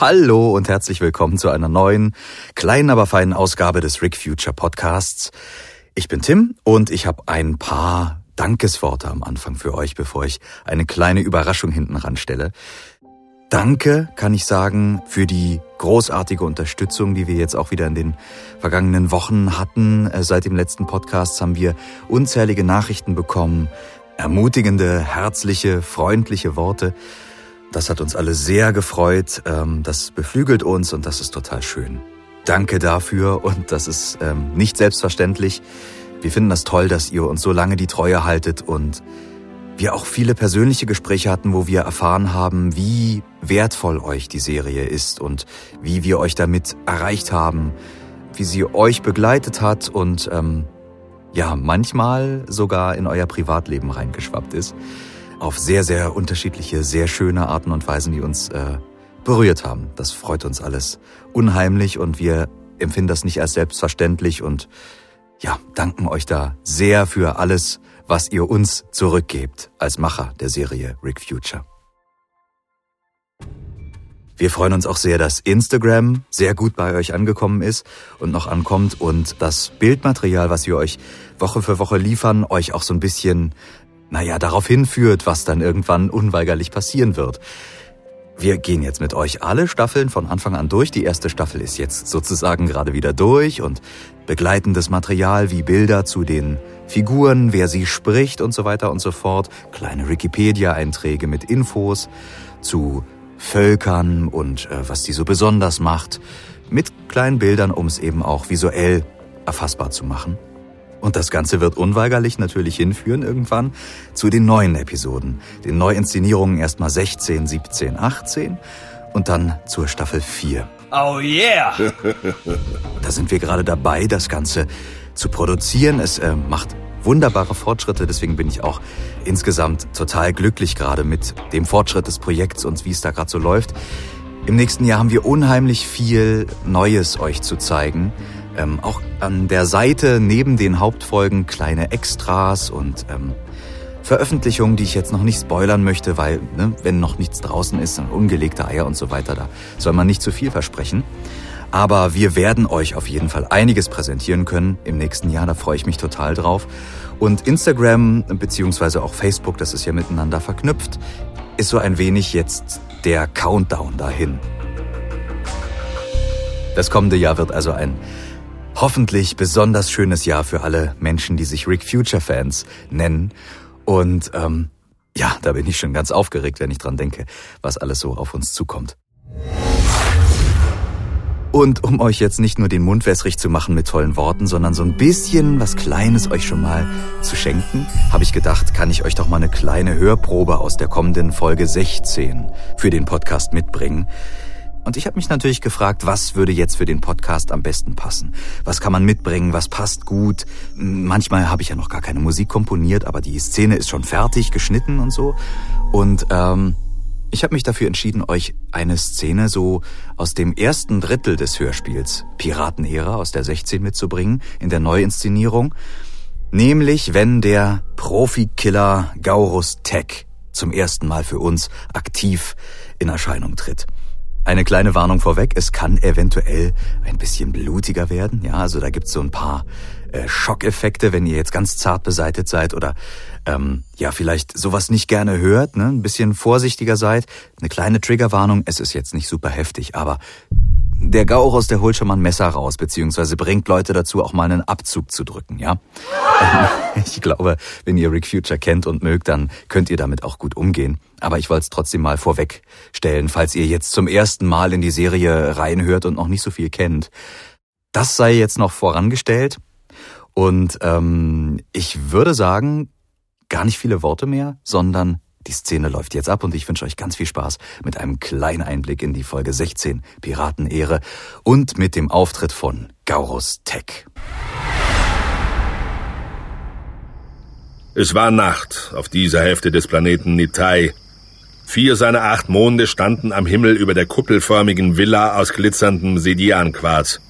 Hallo und herzlich willkommen zu einer neuen, kleinen, aber feinen Ausgabe des Rick Future Podcasts. Ich bin Tim und ich habe ein paar Dankesworte am Anfang für euch, bevor ich eine kleine Überraschung hinten ranstelle. Danke, kann ich sagen, für die großartige Unterstützung, die wir jetzt auch wieder in den vergangenen Wochen hatten. Äh, seit dem letzten Podcast haben wir unzählige Nachrichten bekommen, ermutigende, herzliche, freundliche Worte. Das hat uns alle sehr gefreut. Ähm, das beflügelt uns und das ist total schön. Danke dafür und das ist ähm, nicht selbstverständlich. Wir finden das toll, dass ihr uns so lange die Treue haltet und wir auch viele persönliche Gespräche hatten, wo wir erfahren haben, wie wertvoll euch die Serie ist und wie wir euch damit erreicht haben, wie sie euch begleitet hat und ähm, ja, manchmal sogar in euer Privatleben reingeschwappt ist auf sehr, sehr unterschiedliche, sehr schöne Arten und Weisen, die uns äh, berührt haben. Das freut uns alles unheimlich und wir empfinden das nicht als selbstverständlich und ja, danken euch da sehr für alles, was ihr uns zurückgebt als Macher der Serie Rick Future. Wir freuen uns auch sehr, dass Instagram sehr gut bei euch angekommen ist und noch ankommt und das Bildmaterial, was wir euch Woche für Woche liefern, euch auch so ein bisschen naja, darauf hinführt, was dann irgendwann unweigerlich passieren wird. Wir gehen jetzt mit euch alle Staffeln von Anfang an durch. Die erste Staffel ist jetzt sozusagen gerade wieder durch und begleitendes Material wie Bilder zu den Figuren, wer sie spricht und so weiter und so fort, kleine Wikipedia-Einträge mit Infos zu Völkern und äh, was die so besonders macht, mit kleinen Bildern, um es eben auch visuell erfassbar zu machen. Und das Ganze wird unweigerlich natürlich hinführen irgendwann zu den neuen Episoden, den Neuinszenierungen erstmal 16, 17, 18 und dann zur Staffel 4. Oh yeah! da sind wir gerade dabei, das Ganze zu produzieren. Es äh, macht wunderbare Fortschritte, deswegen bin ich auch insgesamt total glücklich gerade mit dem Fortschritt des Projekts und wie es da gerade so läuft. Im nächsten Jahr haben wir unheimlich viel Neues euch zu zeigen. Ähm, auch an der Seite neben den Hauptfolgen kleine Extras und ähm, Veröffentlichungen, die ich jetzt noch nicht spoilern möchte, weil ne, wenn noch nichts draußen ist, dann ungelegte Eier und so weiter, da soll man nicht zu viel versprechen. Aber wir werden euch auf jeden Fall einiges präsentieren können im nächsten Jahr, da freue ich mich total drauf. Und Instagram beziehungsweise auch Facebook, das ist ja miteinander verknüpft, ist so ein wenig jetzt der Countdown dahin. Das kommende Jahr wird also ein hoffentlich besonders schönes Jahr für alle Menschen, die sich Rick Future Fans nennen. Und ähm, ja, da bin ich schon ganz aufgeregt, wenn ich dran denke, was alles so auf uns zukommt. Und um euch jetzt nicht nur den Mund wässrig zu machen mit tollen Worten, sondern so ein bisschen was Kleines euch schon mal zu schenken, habe ich gedacht, kann ich euch doch mal eine kleine Hörprobe aus der kommenden Folge 16 für den Podcast mitbringen. Und ich habe mich natürlich gefragt, was würde jetzt für den Podcast am besten passen? Was kann man mitbringen? Was passt gut? Manchmal habe ich ja noch gar keine Musik komponiert, aber die Szene ist schon fertig, geschnitten und so. Und ähm, ich habe mich dafür entschieden, euch eine Szene so aus dem ersten Drittel des Hörspiels Piratenära aus der 16 mitzubringen in der Neuinszenierung. Nämlich, wenn der Profikiller Gaurus Tech zum ersten Mal für uns aktiv in Erscheinung tritt. Eine kleine Warnung vorweg, es kann eventuell ein bisschen blutiger werden. Ja, also da gibt's so ein paar äh, Schockeffekte, wenn ihr jetzt ganz zart beseitet seid oder ähm, ja, vielleicht sowas nicht gerne hört, ne? ein bisschen vorsichtiger seid. Eine kleine Triggerwarnung, es ist jetzt nicht super heftig, aber der Gaurus, der holt schon mal ein Messer raus, beziehungsweise bringt Leute dazu, auch mal einen Abzug zu drücken, ja. ich glaube, wenn ihr Rick Future kennt und mögt, dann könnt ihr damit auch gut umgehen. Aber ich wollte es trotzdem mal vorwegstellen, falls ihr jetzt zum ersten Mal in die Serie reinhört und noch nicht so viel kennt. Das sei jetzt noch vorangestellt. Und ähm, ich würde sagen, gar nicht viele Worte mehr, sondern die Szene läuft jetzt ab und ich wünsche euch ganz viel Spaß mit einem kleinen Einblick in die Folge 16 Piratenehre und mit dem Auftritt von Gaurus Tech. Es war Nacht auf dieser Hälfte des Planeten Nitai. Vier seiner acht Monde standen am Himmel über der kuppelförmigen Villa aus glitzerndem Sedianquarz.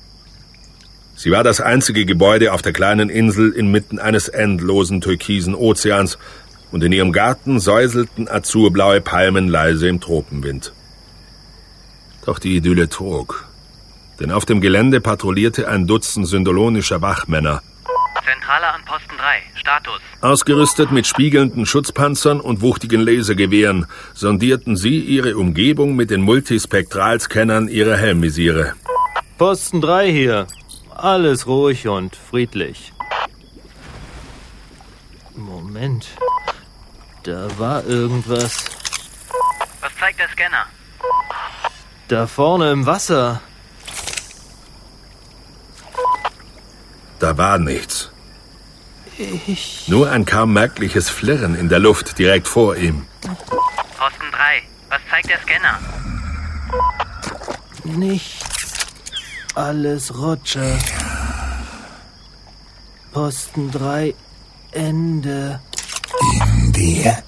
Sie war das einzige Gebäude auf der kleinen Insel inmitten eines endlosen türkisen Ozeans und in ihrem Garten säuselten azurblaue Palmen leise im Tropenwind. Doch die Idylle trug. Denn auf dem Gelände patrouillierte ein Dutzend syndolonischer Wachmänner. Zentrale an Posten 3. Status. Ausgerüstet mit spiegelnden Schutzpanzern und wuchtigen Lasergewehren sondierten sie ihre Umgebung mit den Multispektralscannern ihrer Helmvisiere. Posten 3 hier. Alles ruhig und friedlich. Moment. Da war irgendwas. Was zeigt der Scanner? Da vorne im Wasser. Da war nichts. Ich. Nur ein kaum merkliches Flirren in der Luft direkt vor ihm. Posten 3. Was zeigt der Scanner? Nichts. Alles Roger. Posten 3. Ende. In der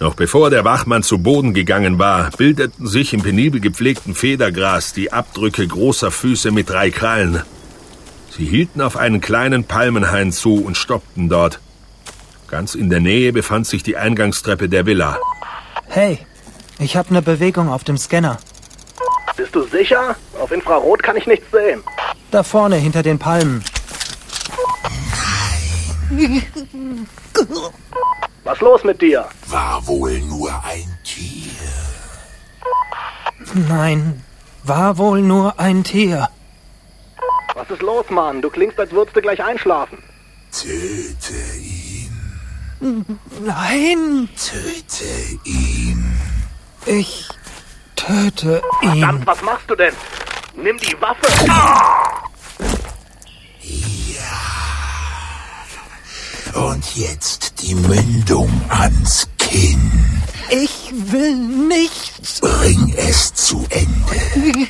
Noch bevor der Wachmann zu Boden gegangen war, bildeten sich im penibel gepflegten Federgras die Abdrücke großer Füße mit drei Krallen. Sie hielten auf einen kleinen Palmenhain zu und stoppten dort. Ganz in der Nähe befand sich die Eingangstreppe der Villa. Hey, ich habe eine Bewegung auf dem Scanner. Bist du sicher? Auf Infrarot kann ich nichts sehen. Da vorne hinter den Palmen. Was los mit dir? war wohl nur ein Tier. Nein, war wohl nur ein Tier. Was ist los, Mann? Du klingst, als würdest du gleich einschlafen. Töte ihn, Nein, töte ihn. ich töte ihn. Verdammt, was machst du denn? Nimm die Waffe. Und jetzt die Mündung ans Kinn. Ich will nicht. Bring es zu Ende.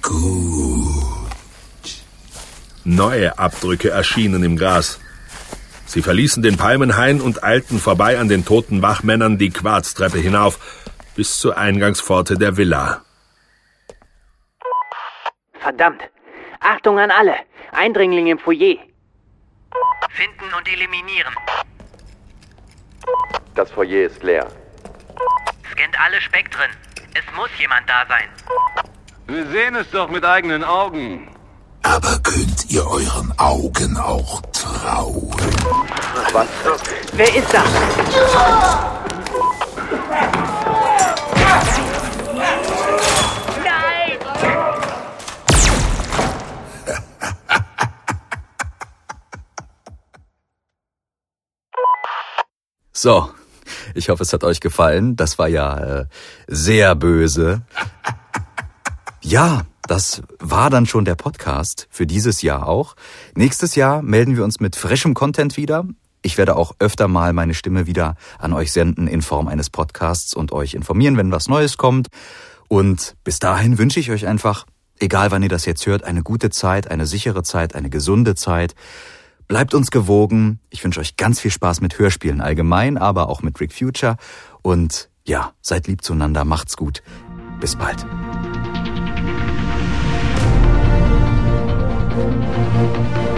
Gut. Neue Abdrücke erschienen im Gras. Sie verließen den Palmenhain und eilten vorbei an den toten Wachmännern die Quarztreppe hinauf bis zur Eingangspforte der Villa. Verdammt! Achtung an alle! Eindringling im Foyer! Finden und eliminieren. Das Foyer ist leer. Scannt alle Spektren. Es muss jemand da sein. Wir sehen es doch mit eigenen Augen. Aber könnt ihr euren Augen auch trauen? Wer ist da? Nein! So, ich hoffe, es hat euch gefallen. Das war ja äh, sehr böse. Ja, das war dann schon der Podcast für dieses Jahr auch. Nächstes Jahr melden wir uns mit frischem Content wieder. Ich werde auch öfter mal meine Stimme wieder an euch senden in Form eines Podcasts und euch informieren, wenn was Neues kommt. Und bis dahin wünsche ich euch einfach, egal wann ihr das jetzt hört, eine gute Zeit, eine sichere Zeit, eine gesunde Zeit. Bleibt uns gewogen. Ich wünsche euch ganz viel Spaß mit Hörspielen allgemein, aber auch mit Rick Future. Und ja, seid lieb zueinander, macht's gut. Bis bald. Thank